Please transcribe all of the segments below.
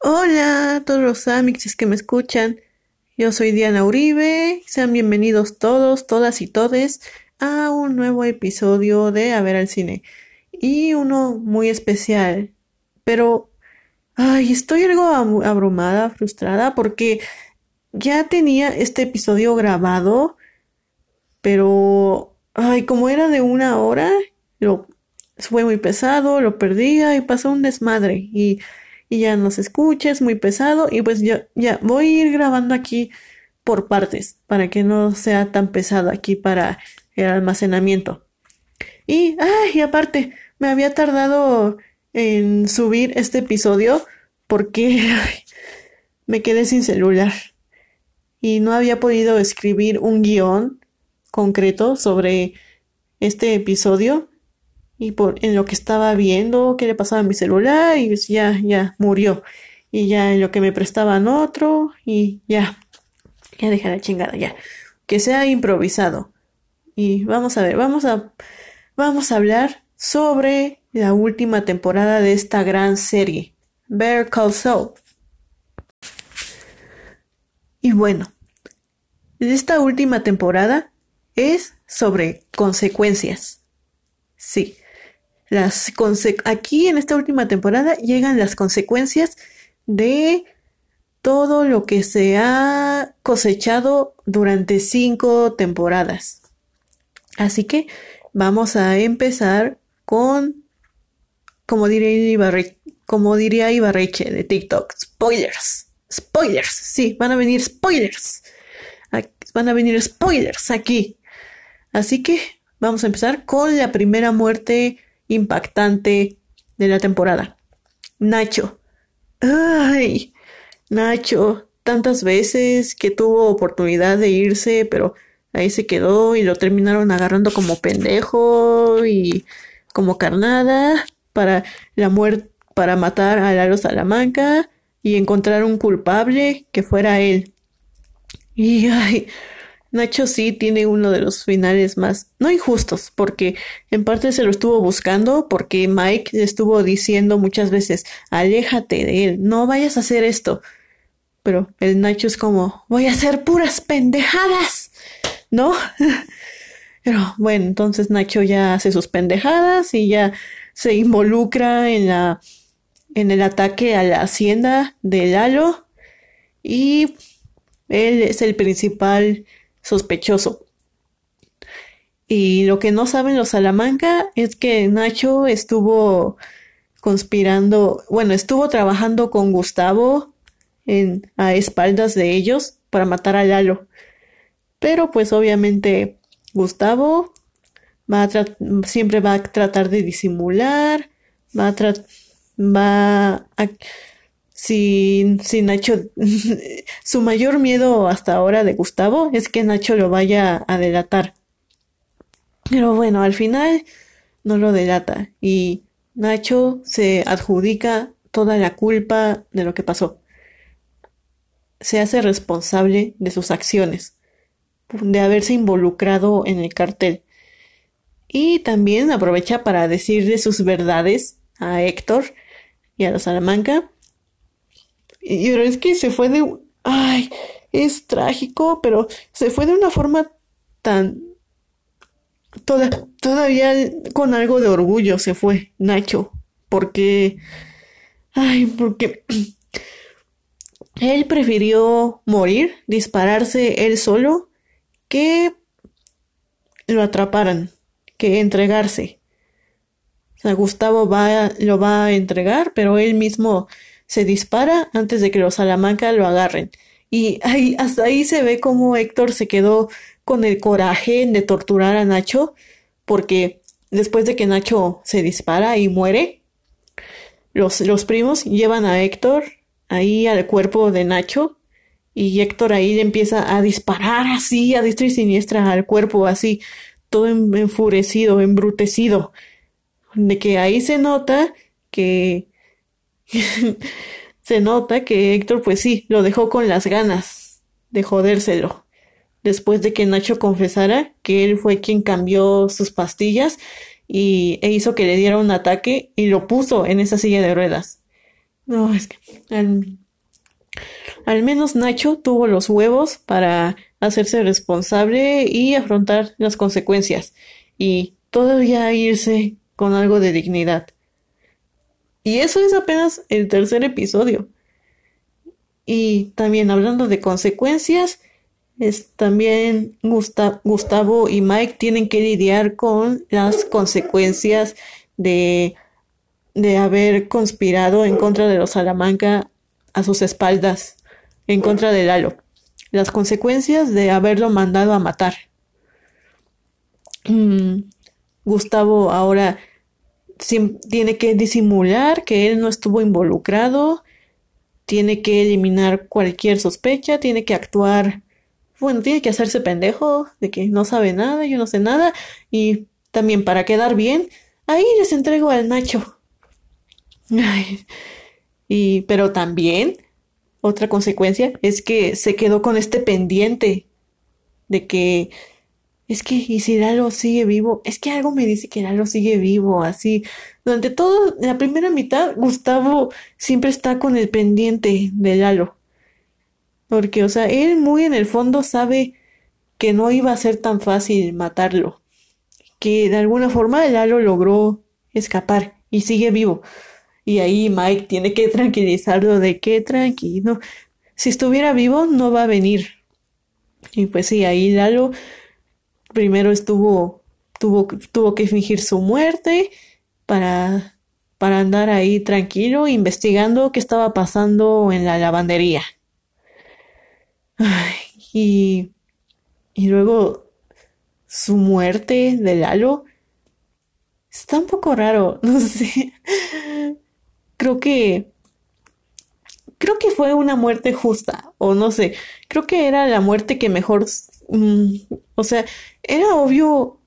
Hola a todos los amixes que me escuchan. Yo soy Diana Uribe. Sean bienvenidos todos, todas y todes a un nuevo episodio de A ver al cine. Y uno muy especial. Pero, ay, estoy algo abrumada, frustrada, porque ya tenía este episodio grabado, pero, ay, como era de una hora, lo fue muy pesado, lo perdía y pasó un desmadre. Y y ya no se escucha, es muy pesado y pues ya, ya voy a ir grabando aquí por partes para que no sea tan pesado aquí para el almacenamiento. Y, ay, aparte, me había tardado en subir este episodio porque me quedé sin celular y no había podido escribir un guion concreto sobre este episodio y por en lo que estaba viendo qué le pasaba a mi celular y pues ya, ya murió. Y ya en lo que me prestaban otro y ya, ya deja la chingada, ya. Que sea improvisado. Y vamos a ver, vamos a, vamos a hablar sobre la última temporada de esta gran serie, Bear Call Saul. Y bueno, esta última temporada es sobre consecuencias. Sí, las aquí en esta última temporada llegan las consecuencias de todo lo que se ha cosechado durante cinco temporadas. Así que vamos a empezar con, como diría, Ibarre, como diría Ibarreche de TikTok, spoilers. Spoilers, sí, van a venir spoilers. Van a venir spoilers aquí. Así que vamos a empezar con la primera muerte impactante de la temporada. Nacho. Ay, Nacho, tantas veces que tuvo oportunidad de irse, pero ahí se quedó y lo terminaron agarrando como pendejo y como carnada para la muerte, para matar a Lalo Salamanca y encontrar un culpable que fuera él. Y ay, Nacho sí tiene uno de los finales más, no injustos, porque en parte se lo estuvo buscando, porque Mike le estuvo diciendo muchas veces, aléjate de él, no vayas a hacer esto. Pero el Nacho es como, voy a hacer puras pendejadas, ¿no? Pero bueno, entonces Nacho ya hace sus pendejadas y ya se involucra en la, en el ataque a la hacienda de Lalo y él es el principal sospechoso. Y lo que no saben los Salamanca es que Nacho estuvo conspirando, bueno, estuvo trabajando con Gustavo en, a espaldas de ellos para matar a Lalo. Pero pues obviamente Gustavo va a siempre va a tratar de disimular, va a, va a si, Nacho, su mayor miedo hasta ahora de Gustavo es que Nacho lo vaya a delatar. Pero bueno, al final no lo delata y Nacho se adjudica toda la culpa de lo que pasó. Se hace responsable de sus acciones, de haberse involucrado en el cartel. Y también aprovecha para decirle sus verdades a Héctor y a los Salamanca y es que se fue de... Ay, es trágico, pero se fue de una forma tan... Toda, todavía con algo de orgullo se fue Nacho, porque... Ay, porque... Él prefirió morir, dispararse él solo, que lo atraparan, que entregarse. O sea, Gustavo va, lo va a entregar, pero él mismo se dispara antes de que los Salamanca lo agarren. Y ahí, hasta ahí se ve como Héctor se quedó con el coraje de torturar a Nacho, porque después de que Nacho se dispara y muere, los, los primos llevan a Héctor ahí al cuerpo de Nacho y Héctor ahí le empieza a disparar así a diestra y siniestra al cuerpo así todo enfurecido, embrutecido, de que ahí se nota que Se nota que Héctor, pues sí, lo dejó con las ganas de jodérselo. Después de que Nacho confesara que él fue quien cambió sus pastillas y, e hizo que le diera un ataque y lo puso en esa silla de ruedas. No, es que al, al menos Nacho tuvo los huevos para hacerse responsable y afrontar las consecuencias y todavía irse con algo de dignidad. Y eso es apenas el tercer episodio. Y también hablando de consecuencias, es, también Gustavo y Mike tienen que lidiar con las consecuencias de, de haber conspirado en contra de los Salamanca a sus espaldas, en contra de Lalo. Las consecuencias de haberlo mandado a matar. Mm, Gustavo ahora tiene que disimular que él no estuvo involucrado, tiene que eliminar cualquier sospecha, tiene que actuar bueno, tiene que hacerse pendejo de que no sabe nada, yo no sé nada, y también para quedar bien, ahí les entrego al Nacho. y, pero también, otra consecuencia es que se quedó con este pendiente de que es que, y si Lalo sigue vivo, es que algo me dice que Lalo sigue vivo, así. Durante todo, la primera mitad, Gustavo siempre está con el pendiente de Lalo. Porque, o sea, él muy en el fondo sabe que no iba a ser tan fácil matarlo. Que de alguna forma Lalo logró escapar y sigue vivo. Y ahí Mike tiene que tranquilizarlo de que tranquilo. Si estuviera vivo, no va a venir. Y pues sí, ahí Lalo primero estuvo, tuvo, tuvo que fingir su muerte para, para andar ahí tranquilo, investigando qué estaba pasando en la lavandería. y, y luego su muerte de Lalo está un poco raro, no sé. Creo que creo que fue una muerte justa o no sé. Creo que era la muerte que mejor mm, o sea, era obvio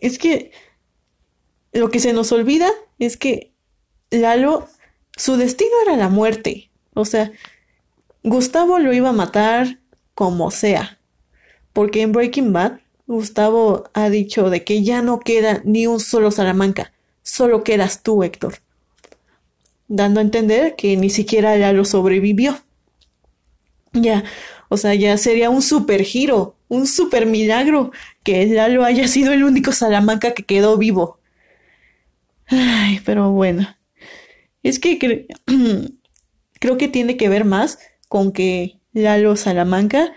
es que lo que se nos olvida es que Lalo su destino era la muerte. O sea, Gustavo lo iba a matar como sea. Porque en Breaking Bad, Gustavo ha dicho de que ya no queda ni un solo Salamanca, solo quedas tú, Héctor. Dando a entender que ni siquiera ya lo sobrevivió. Ya, o sea, ya sería un super giro, un super milagro que Lalo haya sido el único Salamanca que quedó vivo. Ay, pero bueno. Es que creo que tiene que ver más con que Lalo Salamanca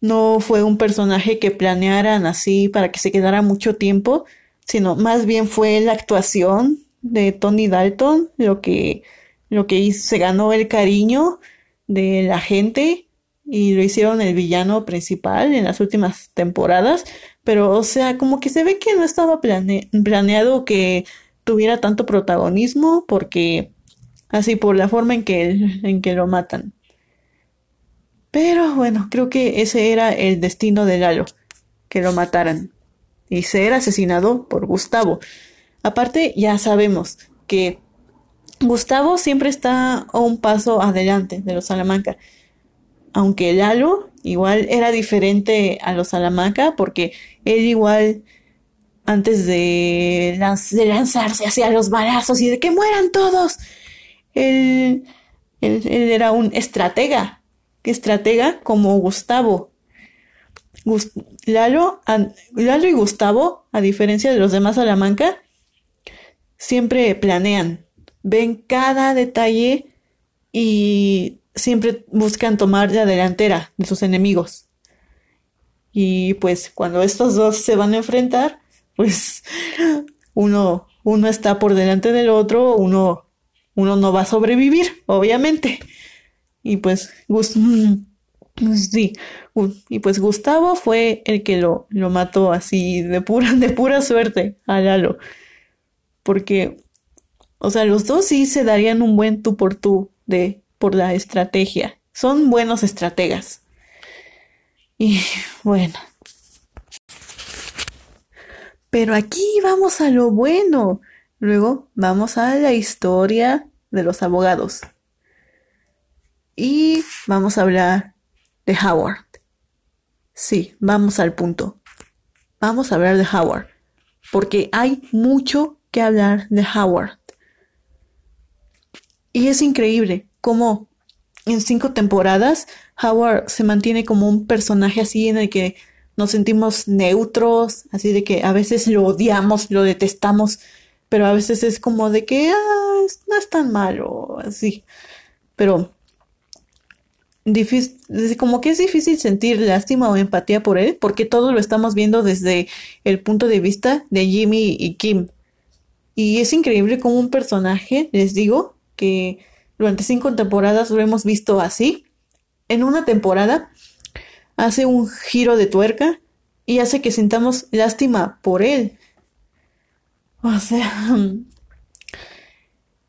no fue un personaje que planearan así para que se quedara mucho tiempo, sino más bien fue la actuación de Tony Dalton lo que, lo que hizo, se ganó el cariño de la gente y lo hicieron el villano principal en las últimas temporadas, pero o sea, como que se ve que no estaba planeado que tuviera tanto protagonismo porque así por la forma en que, en que lo matan. Pero bueno, creo que ese era el destino de Lalo, que lo mataran y ser asesinado por Gustavo. Aparte, ya sabemos que Gustavo siempre está a un paso adelante de los Salamanca. Aunque Lalo igual era diferente a los Salamanca porque él igual antes de, lanzarse hacia los balazos y de que mueran todos, él, él era un estratega estratega como Gustavo. Lalo, Lalo y Gustavo, a diferencia de los demás Salamanca, siempre planean, ven cada detalle y siempre buscan tomar la delantera de sus enemigos. Y pues cuando estos dos se van a enfrentar, pues uno, uno está por delante del otro, uno, uno no va a sobrevivir, obviamente. Y pues, sí, y pues Gustavo fue el que lo, lo mató así de pura, de pura suerte a Lalo. Porque, o sea, los dos sí se darían un buen tú por tú de, por la estrategia. Son buenos estrategas. Y bueno. Pero aquí vamos a lo bueno. Luego vamos a la historia de los abogados. Y vamos a hablar de Howard. Sí, vamos al punto. Vamos a hablar de Howard. porque hay mucho que hablar de Howard. Y es increíble cómo en cinco temporadas Howard se mantiene como un personaje así en el que nos sentimos neutros, así de que a veces lo odiamos, lo detestamos, pero a veces es como de que ah, no es tan malo, así. Pero difícil, como que es difícil sentir lástima o empatía por él, porque todo lo estamos viendo desde el punto de vista de Jimmy y Kim. Y es increíble como un personaje, les digo, que durante cinco temporadas lo hemos visto así. En una temporada hace un giro de tuerca y hace que sintamos lástima por él. O sea,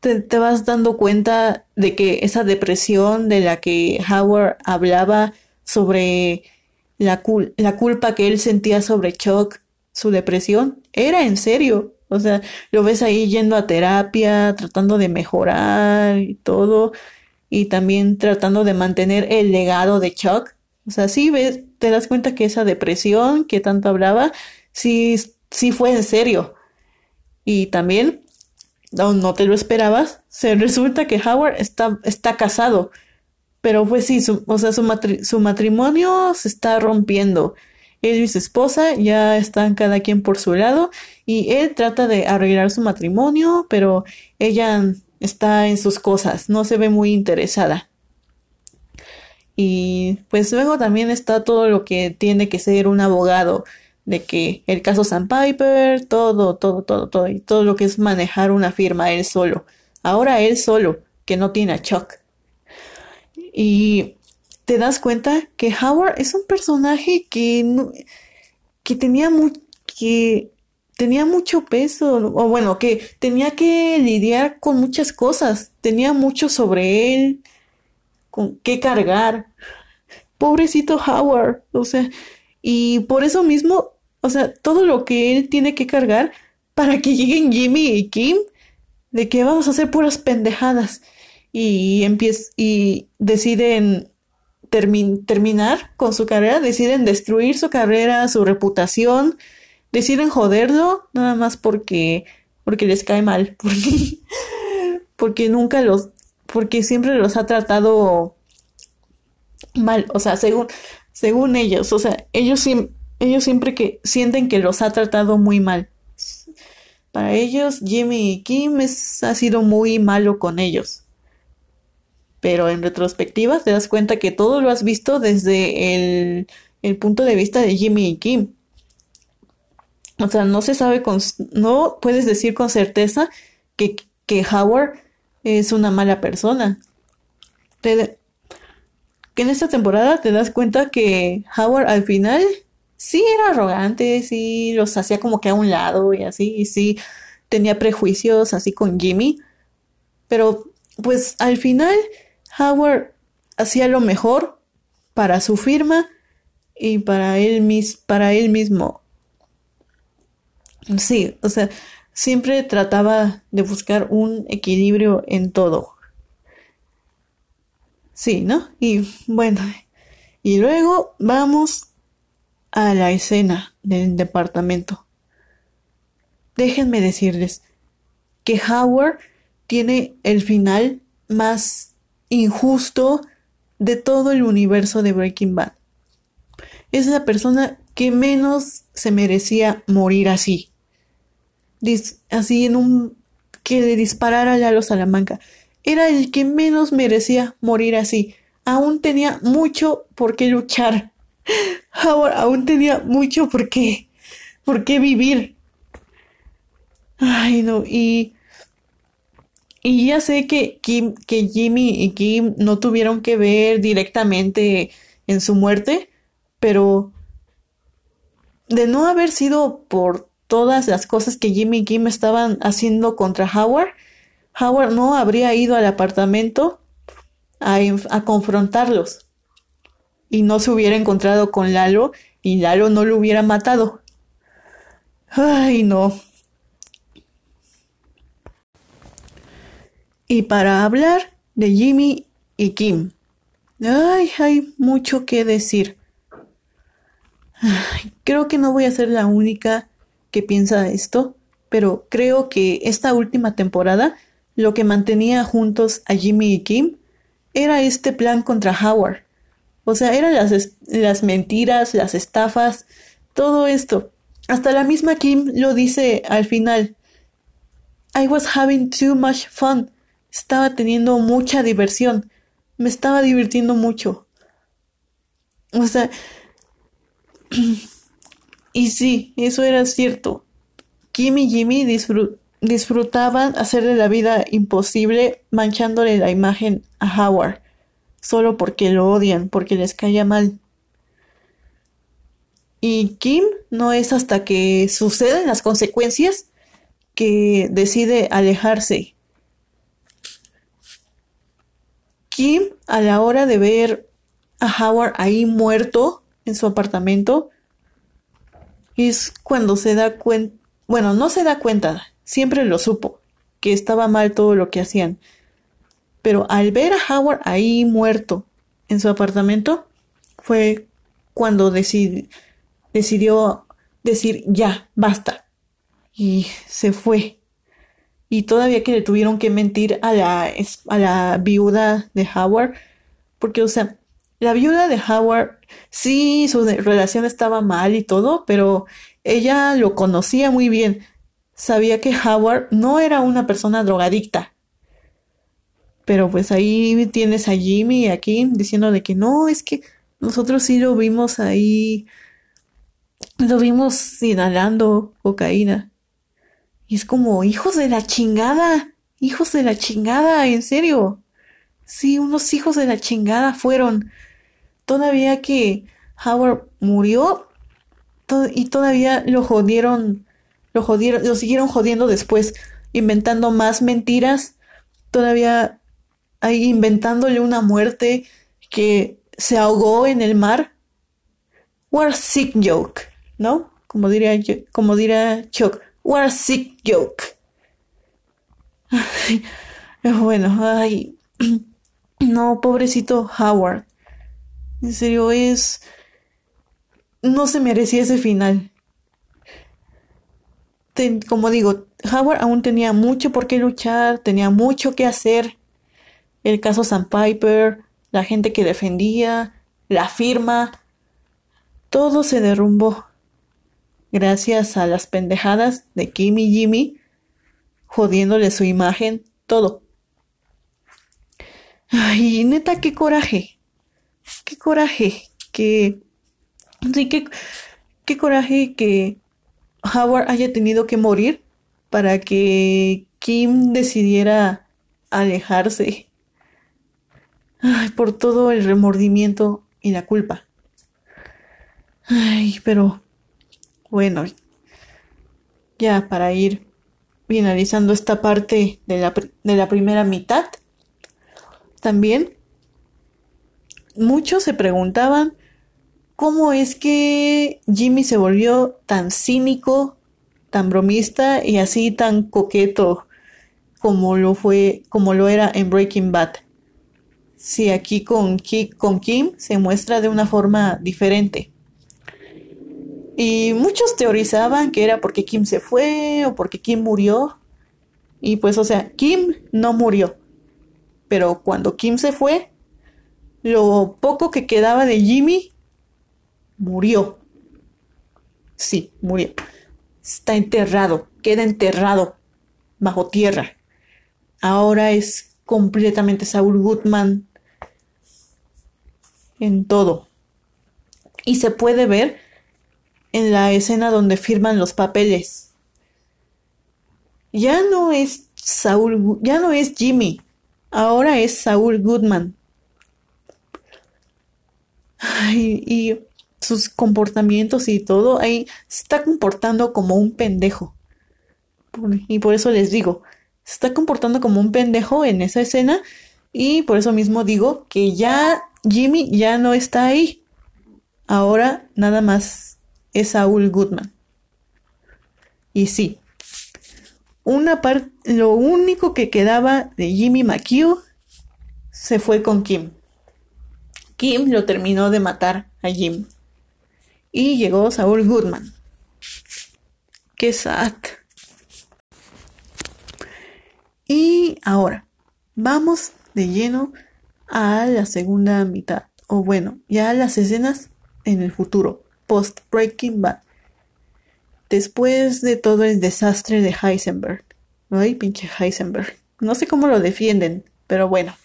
te, vas dando cuenta de que esa depresión de la que Howard hablaba sobre la, la culpa que él sentía sobre Chuck, su depresión, era en serio. O sea, lo ves ahí yendo a terapia, tratando de mejorar y todo, y también tratando de mantener el legado de Chuck. O sea, sí ves, te das cuenta que esa depresión que tanto hablaba, sí, sí fue en serio. Y también no, no te lo esperabas, se resulta que Howard está, está casado. Pero pues sí, su, o sea, su, su matrimonio se está rompiendo. Él y su esposa ya están cada quien por su lado y él trata de arreglar su matrimonio, pero ella está en sus cosas, no se ve muy interesada. Y pues luego también está todo lo que tiene que ser un abogado de que el caso Sandpiper, todo, todo, todo, todo, y todo lo que es manejar una firma él solo. Ahora él solo, que no tiene a Chuck. Y te das cuenta que Howard es un personaje que, que tenía que tenía mucho peso, o bueno, que tenía que lidiar con muchas cosas, tenía mucho sobre él, con qué cargar. Pobrecito Howard, o sea, y por eso mismo, o sea, todo lo que él tiene que cargar para que lleguen Jimmy y Kim, de que vamos a hacer puras pendejadas. Y y deciden terminar con su carrera, deciden destruir su carrera, su reputación, deciden joderlo, nada más porque, porque les cae mal, porque, nunca los, porque siempre los ha tratado mal, o sea, según, según ellos, o sea, ellos, ellos siempre que sienten que los ha tratado muy mal. Para ellos, Jimmy y Kim ha sido muy malo con ellos. Pero en retrospectiva te das cuenta que todo lo has visto desde el, punto de vista de Jimmy y Kim. O sea, no se sabe con, no puedes decir con certeza que, Howard es una mala persona. Que en esta temporada te das cuenta que Howard al final sí era arrogante, sí los hacía como que a un lado y así, y sí tenía prejuicios así con Jimmy, pero pues al final Howard hacía lo mejor para su firma y para él, mis, para él mismo. Sí, o sea, siempre trataba de buscar un equilibrio en todo. Sí, ¿no? Y bueno, y luego vamos a la escena del departamento. Déjenme decirles que Howard tiene el final más injusto de todo el universo de Breaking Bad. Es la persona que menos se merecía morir así. así en un que le disparara a Lalo Salamanca era el que menos merecía morir así. Aún tenía mucho por qué luchar. Aún tenía mucho por qué, por qué vivir. Ay, no, y, y ya sé que, Kim, que Jimmy y Kim no tuvieron que ver directamente en su muerte, pero de no haber sido por todas las cosas que Jimmy y Kim estaban haciendo contra Howard, Howard no habría ido al apartamento a, confrontarlos y no se hubiera encontrado con Lalo y Lalo no lo hubiera matado. Ay, no. Y para hablar de Jimmy y Kim. Ay, hay mucho que decir. creo que no voy a ser la única qué piensa esto, pero creo que esta última temporada lo que mantenía juntos a Jimmy y Kim era este plan contra Howard. O sea, eran las, las mentiras, las estafas, todo esto. Hasta la misma Kim lo dice al final. I was having too much fun. Estaba teniendo mucha diversión. Me estaba divirtiendo mucho. O sea, y sí, eso era cierto. Kim y Jimmy disfrutaban hacerle la vida imposible manchándole la imagen a Howard, solo porque lo odian, porque les caía mal. Y Kim no es hasta que suceden las consecuencias que decide alejarse. Kim, a la hora de ver a Howard ahí muerto en su apartamento, es cuando se da cuenta, bueno, no se da cuenta, siempre lo supo, que estaba mal todo lo que hacían. Pero al ver a Howard ahí muerto en su apartamento, fue cuando decidió decidió decir ya, basta. Y se fue. Y todavía que le tuvieron que mentir a la, a la viuda de Howard, porque, o sea, la viuda de Howard, sí, su relación estaba mal y todo, pero ella lo conocía muy bien. Sabía que Howard no era una persona drogadicta. Pero pues ahí tienes a Jimmy aquí diciendo de que no, es que nosotros sí lo vimos ahí lo vimos inhalando cocaína. Y es como, hijos de la chingada, hijos de la chingada, en serio. Sí, unos hijos de la chingada fueron. Todavía que Howard murió y todavía lo jodieron, lo jodieron, lo siguieron jodiendo después, inventando más mentiras, todavía ahí inventándole una muerte que se ahogó en el mar. What a sick joke. ¿no? Como diría, como diría Chuck, what a sick joke. bueno, ay, no, pobrecito Howard. En serio, es... No se merecía ese final. como digo, Howard aún tenía mucho por qué luchar, tenía mucho que hacer. El caso Sandpiper, la gente que defendía, la firma, todo se derrumbó gracias a las pendejadas de Kim y Jimmy, jodiéndole su imagen, todo. Ay, neta, qué coraje. Qué coraje que... Sí, qué, qué coraje que Howard haya tenido que morir para que Kim decidiera alejarse. Ay, por todo el remordimiento y la culpa. Ay, pero bueno, ya para ir finalizando esta parte de la, de la primera mitad, también muchos se preguntaban cómo es que Jimmy se volvió tan cínico, tan bromista y así tan coqueto como lo fue, como lo era en Breaking Bad. Si aquí con, con Kim se muestra de una forma diferente. Y muchos teorizaban que era porque Kim se fue o porque Kim murió. Y pues, o sea, Kim no murió. Pero cuando Kim se fue, lo poco que quedaba de Jimmy murió. Sí, murió. Está enterrado, queda enterrado bajo tierra. Ahora es completamente Saul Goodman en todo. Y se puede ver en la escena donde firman los papeles. Ya no es Saúl, ya no es Jimmy, ahora es Saúl Goodman. y sus comportamientos y todo, ahí se está comportando como un pendejo. Y por eso les digo, se está comportando como un pendejo en esa escena y por eso mismo digo que ya Jimmy ya no está ahí. Ahora nada más es Saul Goodman. Y sí, una lo único que quedaba de Jimmy McHugh se fue con Kim. Kim lo terminó de matar a Jim. Y llegó Saul Goodman. qué sad. Y ahora, vamos de lleno a la segunda mitad, o bueno, ya a las escenas en el futuro, post Breaking Bad. Después de todo el desastre de Heisenberg. Ay, pinche Heisenberg. No sé cómo lo defienden, pero bueno.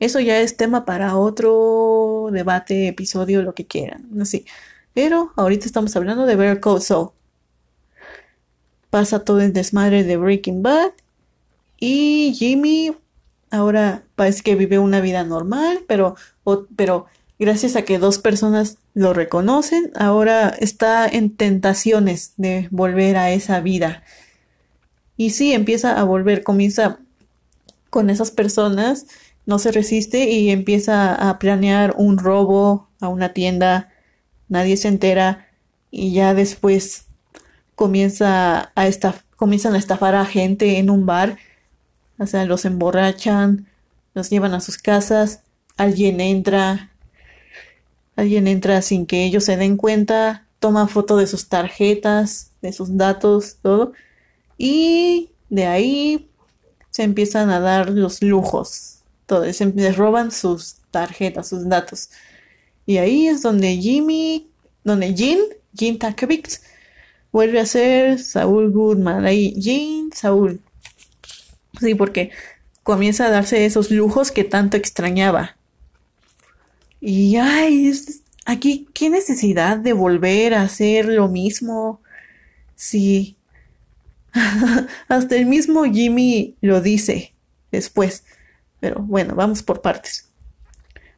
Eso ya es tema para otro debate, episodio, lo que quieran. Así. Pero ahorita estamos hablando de Better Call Saul. Pasa todo el desmadre de Breaking Bad. Y Jimmy ahora parece que vive una vida normal, pero, pero gracias a que dos personas lo reconocen, ahora está en tentaciones de volver a esa vida. Y sí, empieza a volver, comienza con esas personas, no se resiste y empieza a planear un robo a una tienda, nadie se entera y ya después comienza a comienzan a estafar a gente en un bar, o sea, los emborrachan, los llevan a sus casas, alguien entra, Alguien entra sin que ellos se den cuenta, toma foto de sus tarjetas, de sus datos, todo. Y de ahí se empiezan a dar los lujos. Todo, se les roban sus tarjetas, sus datos. Y ahí es donde Jimmy, donde Jean, Jean Takovic, vuelve a ser Saúl Goodman. Ahí, Jean, Saúl. Sí, porque comienza a darse esos lujos que tanto extrañaba. Y ay, aquí, ¿qué necesidad de volver a hacer lo mismo? Sí. Hasta el mismo Jimmy lo dice después. Pero bueno, vamos por partes.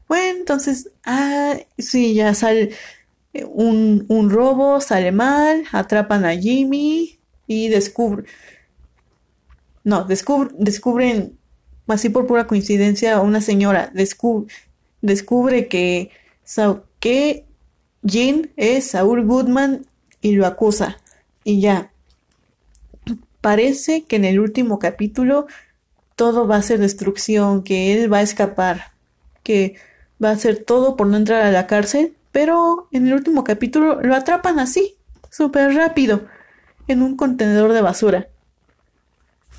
Bueno, entonces, ah, sí, ya sale un, un robo, sale mal, atrapan a Jimmy y descubren. No, descubren, así por pura coincidencia, una señora descubre, descubre que, que Jean es Saul Goodman y lo acusa. Y ya. Parece que en el último capítulo todo va a ser destrucción, que él va a escapar, que va a hacer todo por no entrar a la cárcel, pero en el último capítulo lo atrapan así, súper rápido, en un contenedor de basura.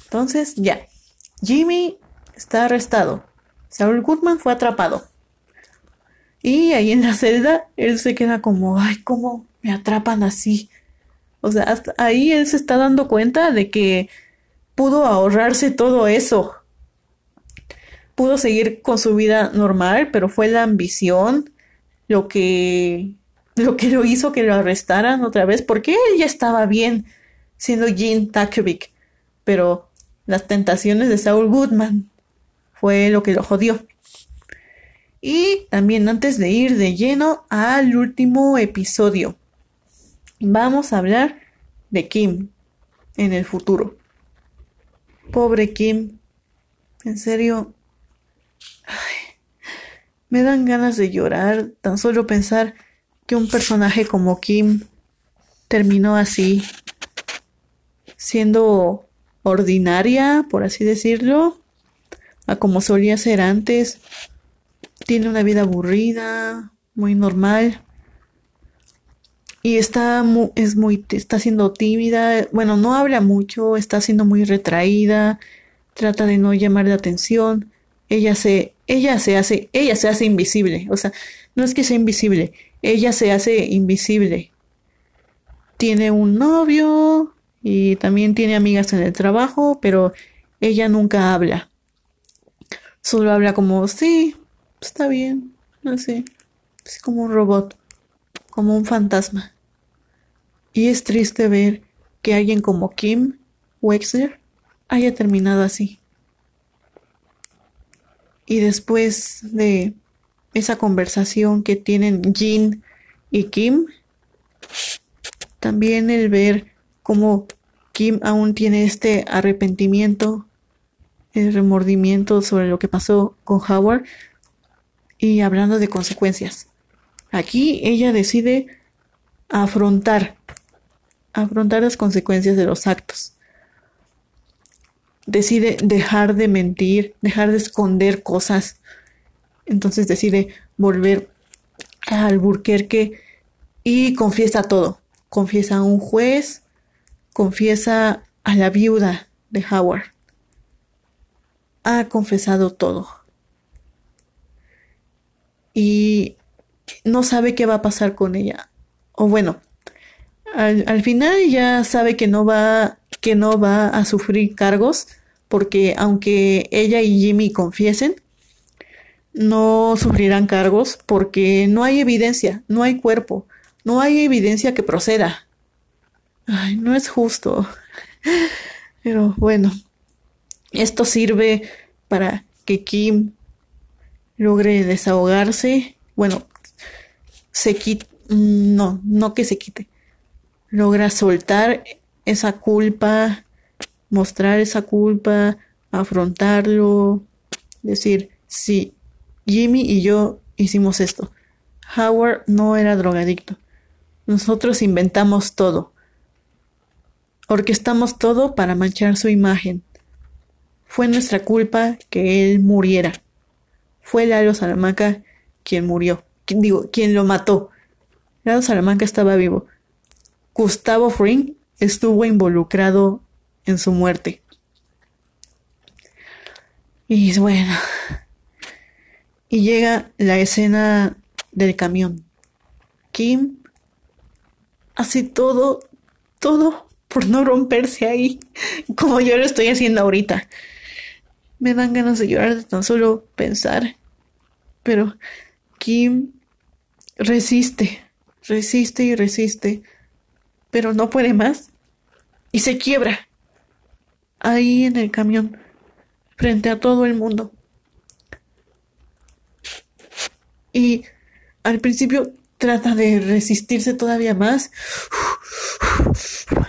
Entonces, ya. Jimmy está arrestado. Saul Goodman fue atrapado. Y ahí en la celda, él se queda como, ay, ¿cómo me atrapan así? O sea, hasta ahí él se está dando cuenta de que pudo ahorrarse todo eso. Pudo seguir con su vida normal, pero fue la ambición lo que lo que lo hizo que lo arrestaran otra vez, porque él ya estaba bien siendo Jean Takovic, pero las tentaciones de Saul Goodman fue lo que lo jodió. Y también antes de ir de lleno al último episodio, vamos a hablar de Kim en el futuro. Pobre Kim, en serio, me dan ganas de llorar tan solo pensar que un personaje como Kim terminó así, siendo ordinaria, por así decirlo, a como solía ser antes, tiene una vida aburrida, muy normal. Y está es muy, está siendo tímida, bueno, no habla mucho, está siendo muy retraída, trata de no llamar la atención. Ella se, ella se hace, ella se hace invisible. O sea, no es que sea invisible, ella se hace invisible. Tiene un novio y también tiene amigas en el trabajo, pero ella nunca habla. Solo habla como, sí, está bien, así, es como un robot, como un fantasma. Y es triste ver que alguien como Kim Wexler haya terminado así. Y después de esa conversación que tienen Jin y Kim, también el ver cómo Kim aún tiene este arrepentimiento, el remordimiento sobre lo que pasó con Howard, y hablando de consecuencias. Aquí ella decide afrontar, afrontar las consecuencias de los actos. Decide dejar de mentir, dejar de esconder cosas. Entonces decide volver al Alburquerque y confiesa todo. Confiesa a un juez confiesa a la viuda de Howard. Ha confesado todo. Y no sabe qué va a pasar con ella. O bueno, al, al final ya sabe que no va, que no va a sufrir cargos, porque aunque ella y Jimmy confiesen, no sufrirán cargos porque no hay evidencia, no hay cuerpo, no hay evidencia que proceda. Ay, no es justo. Pero bueno, esto sirve para que Kim logre desahogarse. Bueno, se quite, no, no que se quite. Logra soltar esa culpa, mostrar esa culpa, afrontarlo, decir, sí, Jimmy y yo hicimos esto. Howard no era drogadicto. Nosotros inventamos todo. Orquestamos todo para manchar su imagen. Fue nuestra culpa que él muriera. Fue Lalo Salamanca quien murió. Digo, quien lo mató. Lalo Salamanca estaba vivo. Gustavo Fring estuvo involucrado en su muerte. Y bueno, y llega la escena del camión. Kim hace todo, todo por no romperse ahí, como yo lo estoy haciendo ahorita. Me dan ganas de llorar de tan solo pensar. Pero Kim resiste, resiste y resiste, pero no puede más. Y se quiebra. Ahí en el camión, frente a todo el mundo. Y al principio trata de resistirse todavía más.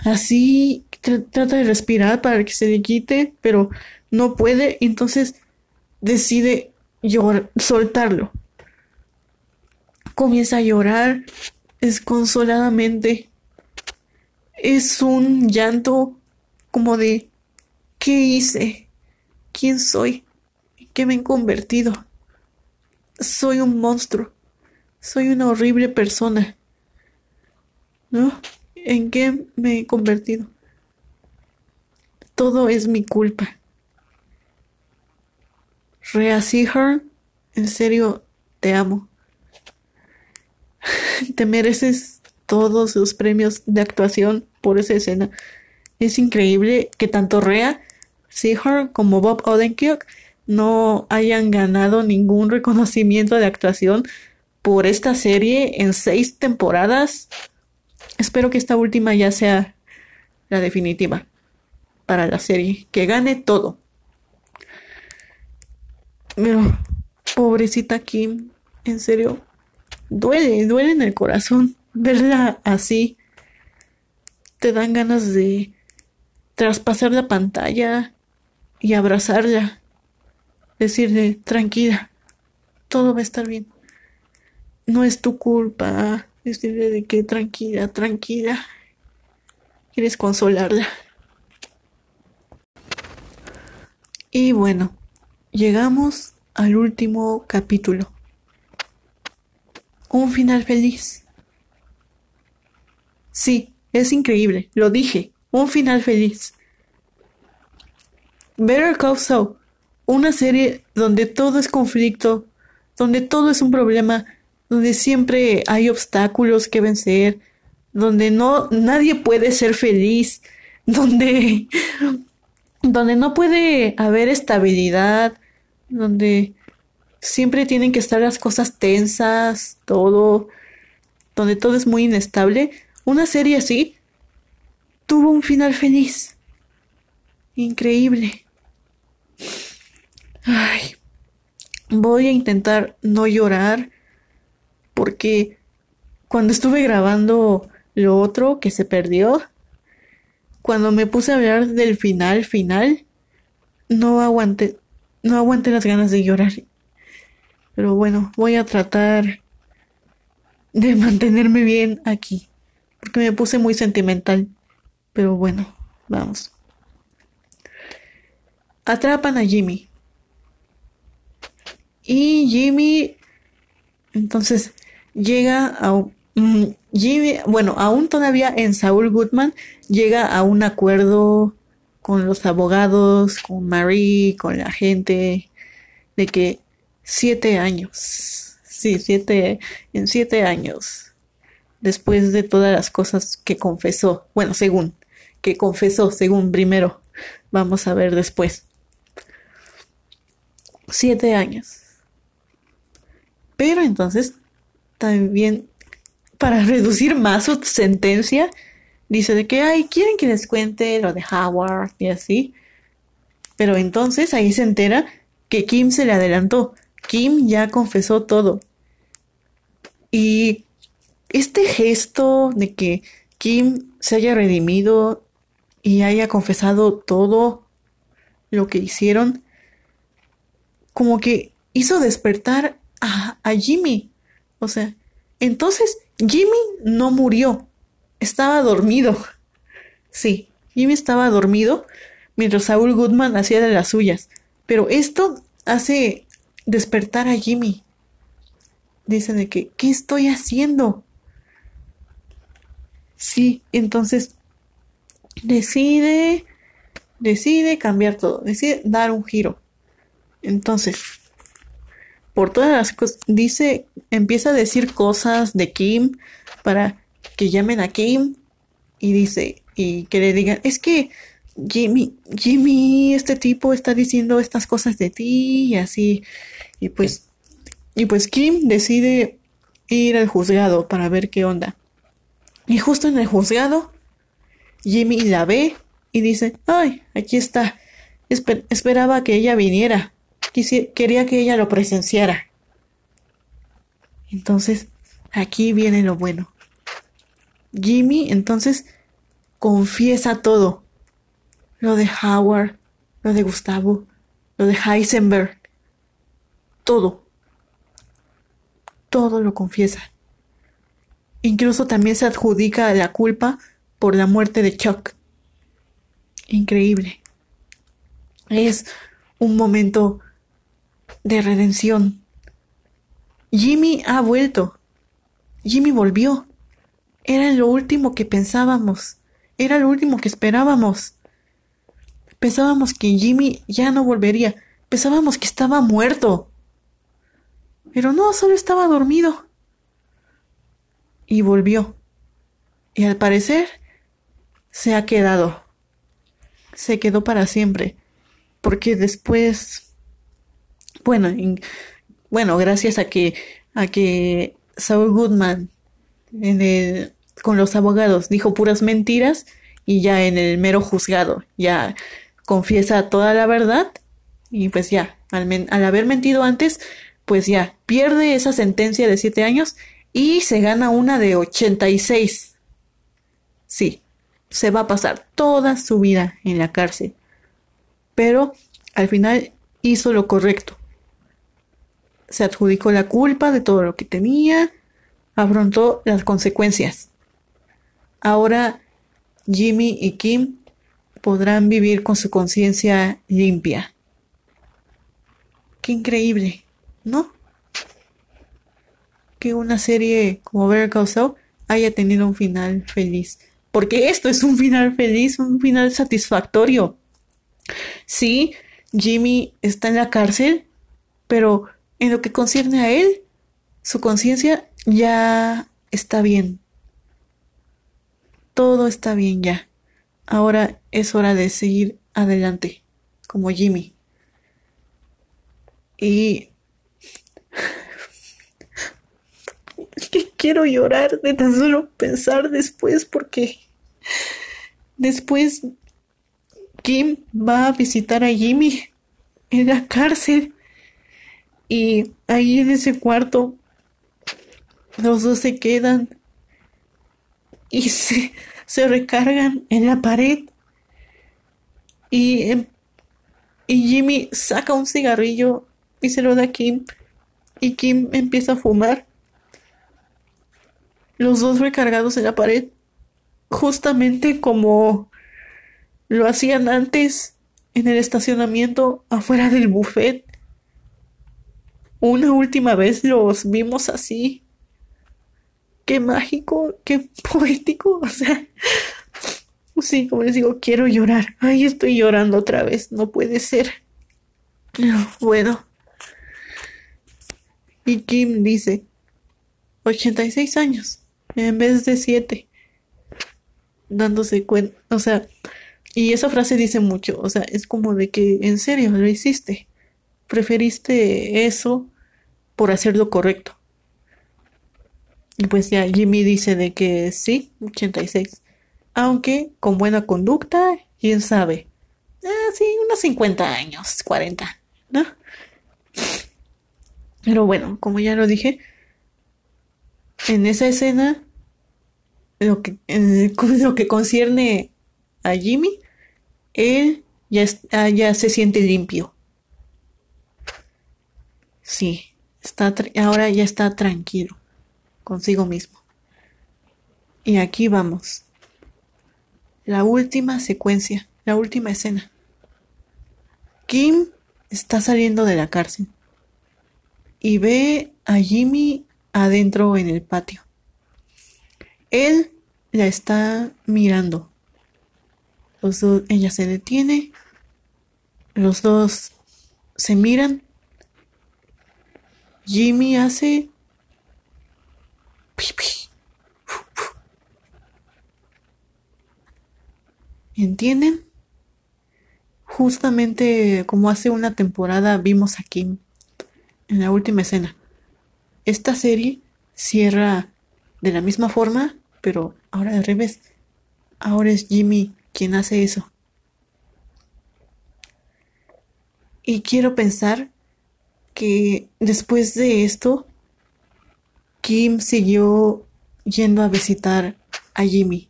Así trata de respirar para que se le quite, pero no puede, entonces decide llorar, soltarlo. Comienza a llorar desconsoladamente. Es un llanto como de ¿qué hice? ¿Quién soy? ¿Qué me he convertido? soy un monstruo, soy una horrible persona. ¿No? ¿En qué me he convertido? Todo es mi culpa. Rhea Seahorn, en serio, te amo. Te mereces todos los premios de actuación por esa escena. Es increíble que tanto Rhea Seahorn como Bob Odenkirk no hayan ganado ningún reconocimiento de actuación por esta serie en seis temporadas. Espero que esta última ya sea la definitiva para la serie, que gane todo. Pero, pobrecita Kim, en serio, duele, duele en el corazón verla así. Te dan ganas de traspasar la pantalla y abrazarla decirle, tranquila, todo va a estar bien. No es tu culpa. Decirle de que tranquila, tranquila. Quieres consolarla. Y bueno, llegamos al último capítulo. Un final feliz. Sí, es increíble, lo dije, un final feliz. Better Call Saul una serie donde todo es conflicto, donde todo es un problema, donde siempre hay obstáculos que vencer, donde no nadie puede ser feliz, donde donde no puede haber estabilidad, donde siempre tienen que estar las cosas tensas, todo, donde todo es muy inestable. Una serie así tuvo un final feliz. Increíble. Ay, voy a intentar no llorar porque cuando estuve grabando lo otro que se perdió, cuando me puse a hablar del final final, no aguanté, no aguanté las ganas de llorar. Pero bueno, voy a tratar de mantenerme bien aquí, porque me puse muy sentimental. Pero bueno, vamos. Atrapan a Jimmy. Y Jimmy entonces llega a Jimmy, bueno, aún todavía en Saul Goodman llega a un acuerdo con los abogados, con Marie, con la gente, de que siete años, sí, siete, en siete años, después de todas las cosas que confesó, bueno, según, que confesó, según primero, vamos a ver después. Siete años. Pero entonces, también, para reducir más su sentencia, dice de que, ay, quieren que les cuente lo de Howard y así. Pero entonces ahí se entera que Kim se le adelantó. Kim ya confesó todo. Y este gesto de que Kim se haya redimido y haya confesado todo lo que hicieron, como que hizo despertar a, a Jimmy. O sea, entonces Jimmy no murió, estaba dormido. Sí, Jimmy estaba dormido mientras Saul Goodman hacía de las suyas. Pero esto hace despertar a Jimmy. Dice de que, ¿qué estoy haciendo? Sí, entonces decide, decide cambiar todo, decide dar un giro. Entonces, por todas las cosas, dice, empieza a decir cosas de Kim para que llamen a Kim y dice, y que le digan, es que Jimmy, Jimmy, este tipo está diciendo estas cosas de ti y así. Y pues, y pues Kim decide ir al juzgado para ver qué onda. Y justo en el juzgado, Jimmy la ve y dice, ay, aquí está. esperaba que ella viniera. quería que ella lo presenciara. Entonces, aquí viene lo bueno. Jimmy entonces confiesa todo lo de Howard, lo de Gustavo, lo de Heisenberg, todo, todo lo confiesa. Incluso también se adjudica la culpa por la muerte de Chuck. Increíble. Es un momento de redención. Jimmy ha vuelto. Jimmy volvió. Era lo último que pensábamos. Era lo último que esperábamos. Pensábamos que Jimmy ya no volvería. Pensábamos que estaba muerto. Pero no, solo estaba dormido. Y volvió. Y al parecer se ha quedado. Se quedó para siempre. Porque después, bueno, bueno, gracias a que a que Saul Goodman en el, con los abogados dijo puras mentiras y ya en el mero juzgado ya confiesa toda la verdad y pues ya, al, haber mentido antes, pues ya pierde esa sentencia de siete años y se gana una de 86. Sí, se va a pasar toda su vida en la cárcel. Pero al final hizo lo correcto. Se adjudicó la culpa de todo lo que tenía, afrontó las consecuencias. Ahora Jimmy y Kim podrán vivir con su conciencia limpia. Qué increíble, ¿no? Que una serie como Better Call haya tenido un final feliz. Porque esto es un final feliz, un final satisfactorio. Sí, Jimmy está en la cárcel, pero en lo que concierne a él, su conciencia ya está bien. Todo está bien ya. Ahora es hora de seguir adelante, como Jimmy. Y... Que quiero llorar de tan solo pensar después porque después Kim va a visitar a Jimmy en la cárcel y ahí en ese cuarto los dos se quedan y se, se recargan en la pared y, em, y Jimmy saca un cigarrillo y se lo da a Kim y Kim empieza a fumar. Los dos recargados en la pared, justamente como lo hacían antes en el estacionamiento afuera del buffet. Una última vez los vimos así. Qué mágico, qué poético, o sea, sí, como les digo, quiero llorar. Ay, estoy llorando otra vez, no puede ser. Bueno. Y Kim dice, 86 años, en vez de 7. Dándose cuenta, o sea, y esa frase dice mucho, o sea, es como de que en serio lo hiciste. Preferiste eso por hacer lo correcto. Y pues ya Jimmy dice de que sí, 86. Aunque con buena conducta, quién sabe. Ah, sí, unos 50 años, 40, ¿no? Pero bueno, como ya lo dije, en esa escena, lo que, lo que concierne a Jimmy, él ya, ah, ya se siente limpio. Sí, está ahora ya está tranquilo consigo mismo. Y aquí vamos. La última secuencia, la última escena. Kim está saliendo de la cárcel y ve a Jimmy adentro en el patio. Él la está mirando. Los dos, ella se detiene. Los dos se miran. Jimmy hace ¿Entienden? Justamente como hace una temporada vimos aquí en la última escena. Esta serie cierra de la misma forma, pero ahora al revés. Ahora es Jimmy quien hace eso. Y quiero pensar que después de esto, Kim siguió yendo a visitar a Jimmy.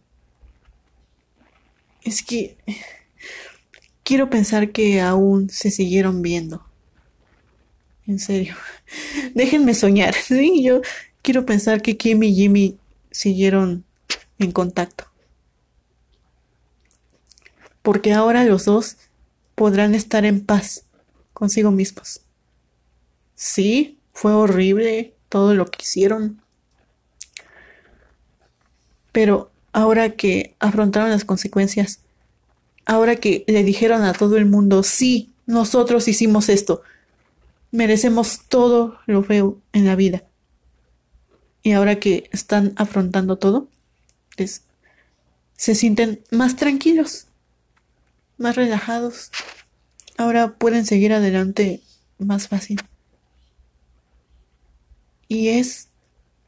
Es que quiero pensar que aún se siguieron viendo. En serio. Déjenme soñar. Sí, yo quiero pensar que Kim y Jimmy siguieron en contacto. Porque ahora los dos podrán estar en paz consigo mismos. Sí, fue horrible, todo lo que hicieron. Pero ahora que afrontaron las consecuencias, ahora que le dijeron a todo el mundo, sí, nosotros hicimos esto, merecemos todo lo feo en la vida. Y ahora que están afrontando todo, se sienten más tranquilos, más relajados. Ahora pueden seguir adelante más fácil y es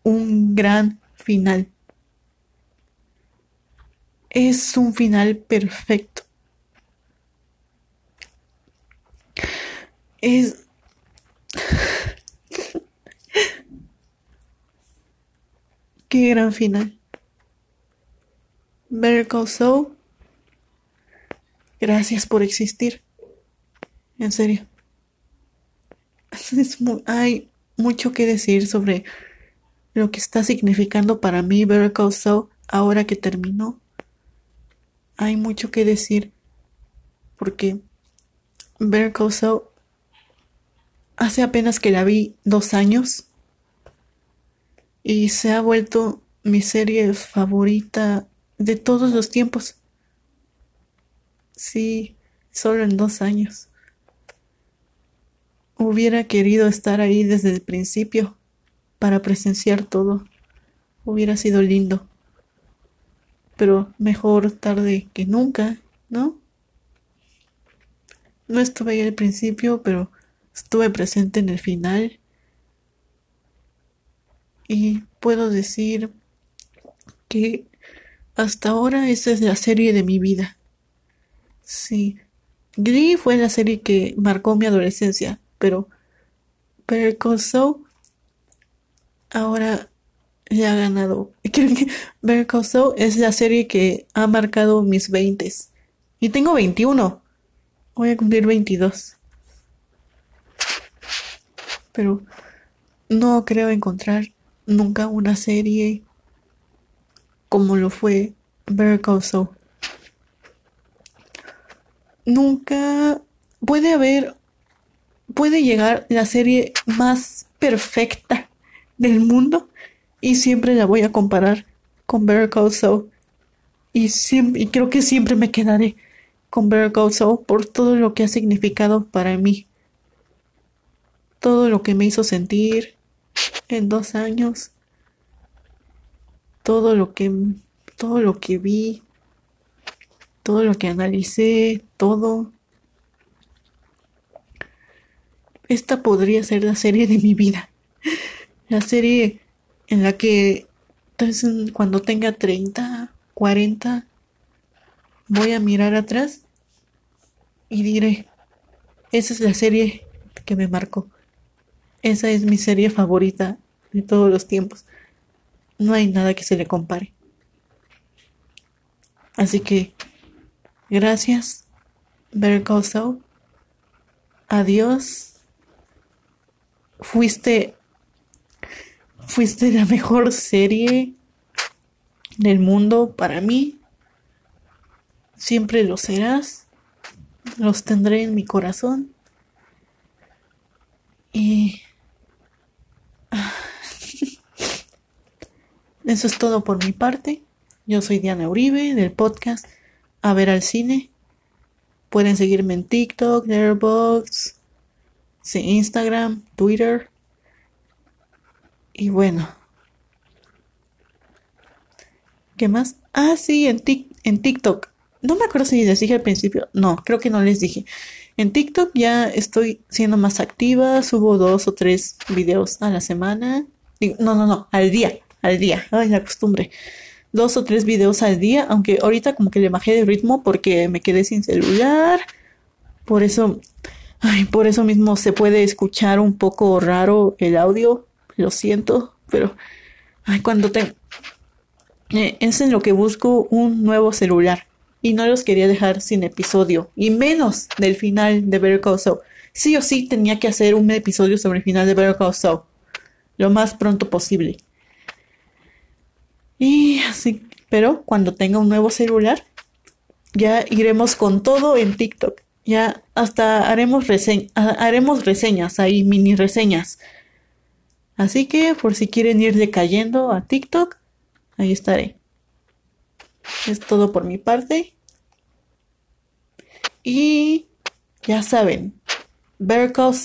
un gran final. Es un final perfecto. Es... Qué gran final. Better Call Gracias por existir. En serio. Es muy, hay mucho que decir sobre lo que está significando para mí Better Call ahora que terminó. Hay mucho que decir porque Better Call hace apenas que la vi dos años y se ha vuelto mi serie favorita de todos los tiempos. Sí, solo en dos años. Hubiera querido estar ahí desde el principio para presenciar todo. Hubiera sido lindo. Pero mejor tarde que nunca, ¿no? No estuve ahí al principio, pero estuve presente en el final. Y puedo decir que hasta ahora esa es la serie de mi vida. Sí. Glee fue la serie que marcó mi adolescencia pero Call ahora ya ha ganado. Creo que es la serie que ha marcado mis 20 y tengo 21. Voy a cumplir 22. Pero no creo encontrar nunca una serie como lo fue Better Nunca puede haber puede llegar la serie más perfecta del mundo y siempre la voy a comparar con Better Call. Y, creo que siempre me quedaré con Better Call por todo lo que ha significado para mí. Todo lo que me hizo sentir en dos años. Todo lo que, todo lo que vi. Todo lo que analicé. Todo. Esta podría ser la serie de mi vida. La serie en la que entonces, cuando tenga 30, 40, voy a mirar atrás y diré, esa es la serie que me marcó. Esa es mi serie favorita de todos los tiempos. No hay nada que se le compare. Así que, gracias, Better. Adiós. Fuiste Fuiste la mejor serie del mundo para mí. Siempre lo serás. Los tendré en mi corazón. Y... Eso es todo por mi parte. Yo soy Diana Uribe del podcast A ver al cine. Pueden seguirme en TikTok, Letterboxd, Instagram, Twitter. Y bueno. ¿Qué más? Ah, sí, en, en TikTok. No me acuerdo si les dije al principio. No, creo que no les dije. En TikTok ya estoy siendo más activa. Subo dos o tres videos a la semana. No, no, no, al día. Al día. Ay, la costumbre. Dos o tres videos al día. Aunque ahorita como que le bajé de ritmo porque me quedé sin celular. Por eso. Ay, por eso mismo se puede escuchar un poco raro el audio lo siento, pero ay, cuando te... Eh, es en lo que busco un nuevo celular y no los quería dejar sin episodio y menos del final de Better Call. Sí o sí tenía que hacer un episodio sobre el final de Better Call lo más pronto posible. Y así, pero cuando tenga un nuevo celular ya iremos con todo en TikTok. Ya hasta haremos, haremos reseñas ahí, mini reseñas Así que por si quieren ir decayendo a TikTok, ahí estaré. Es todo por mi parte. Y ya saben, Better Call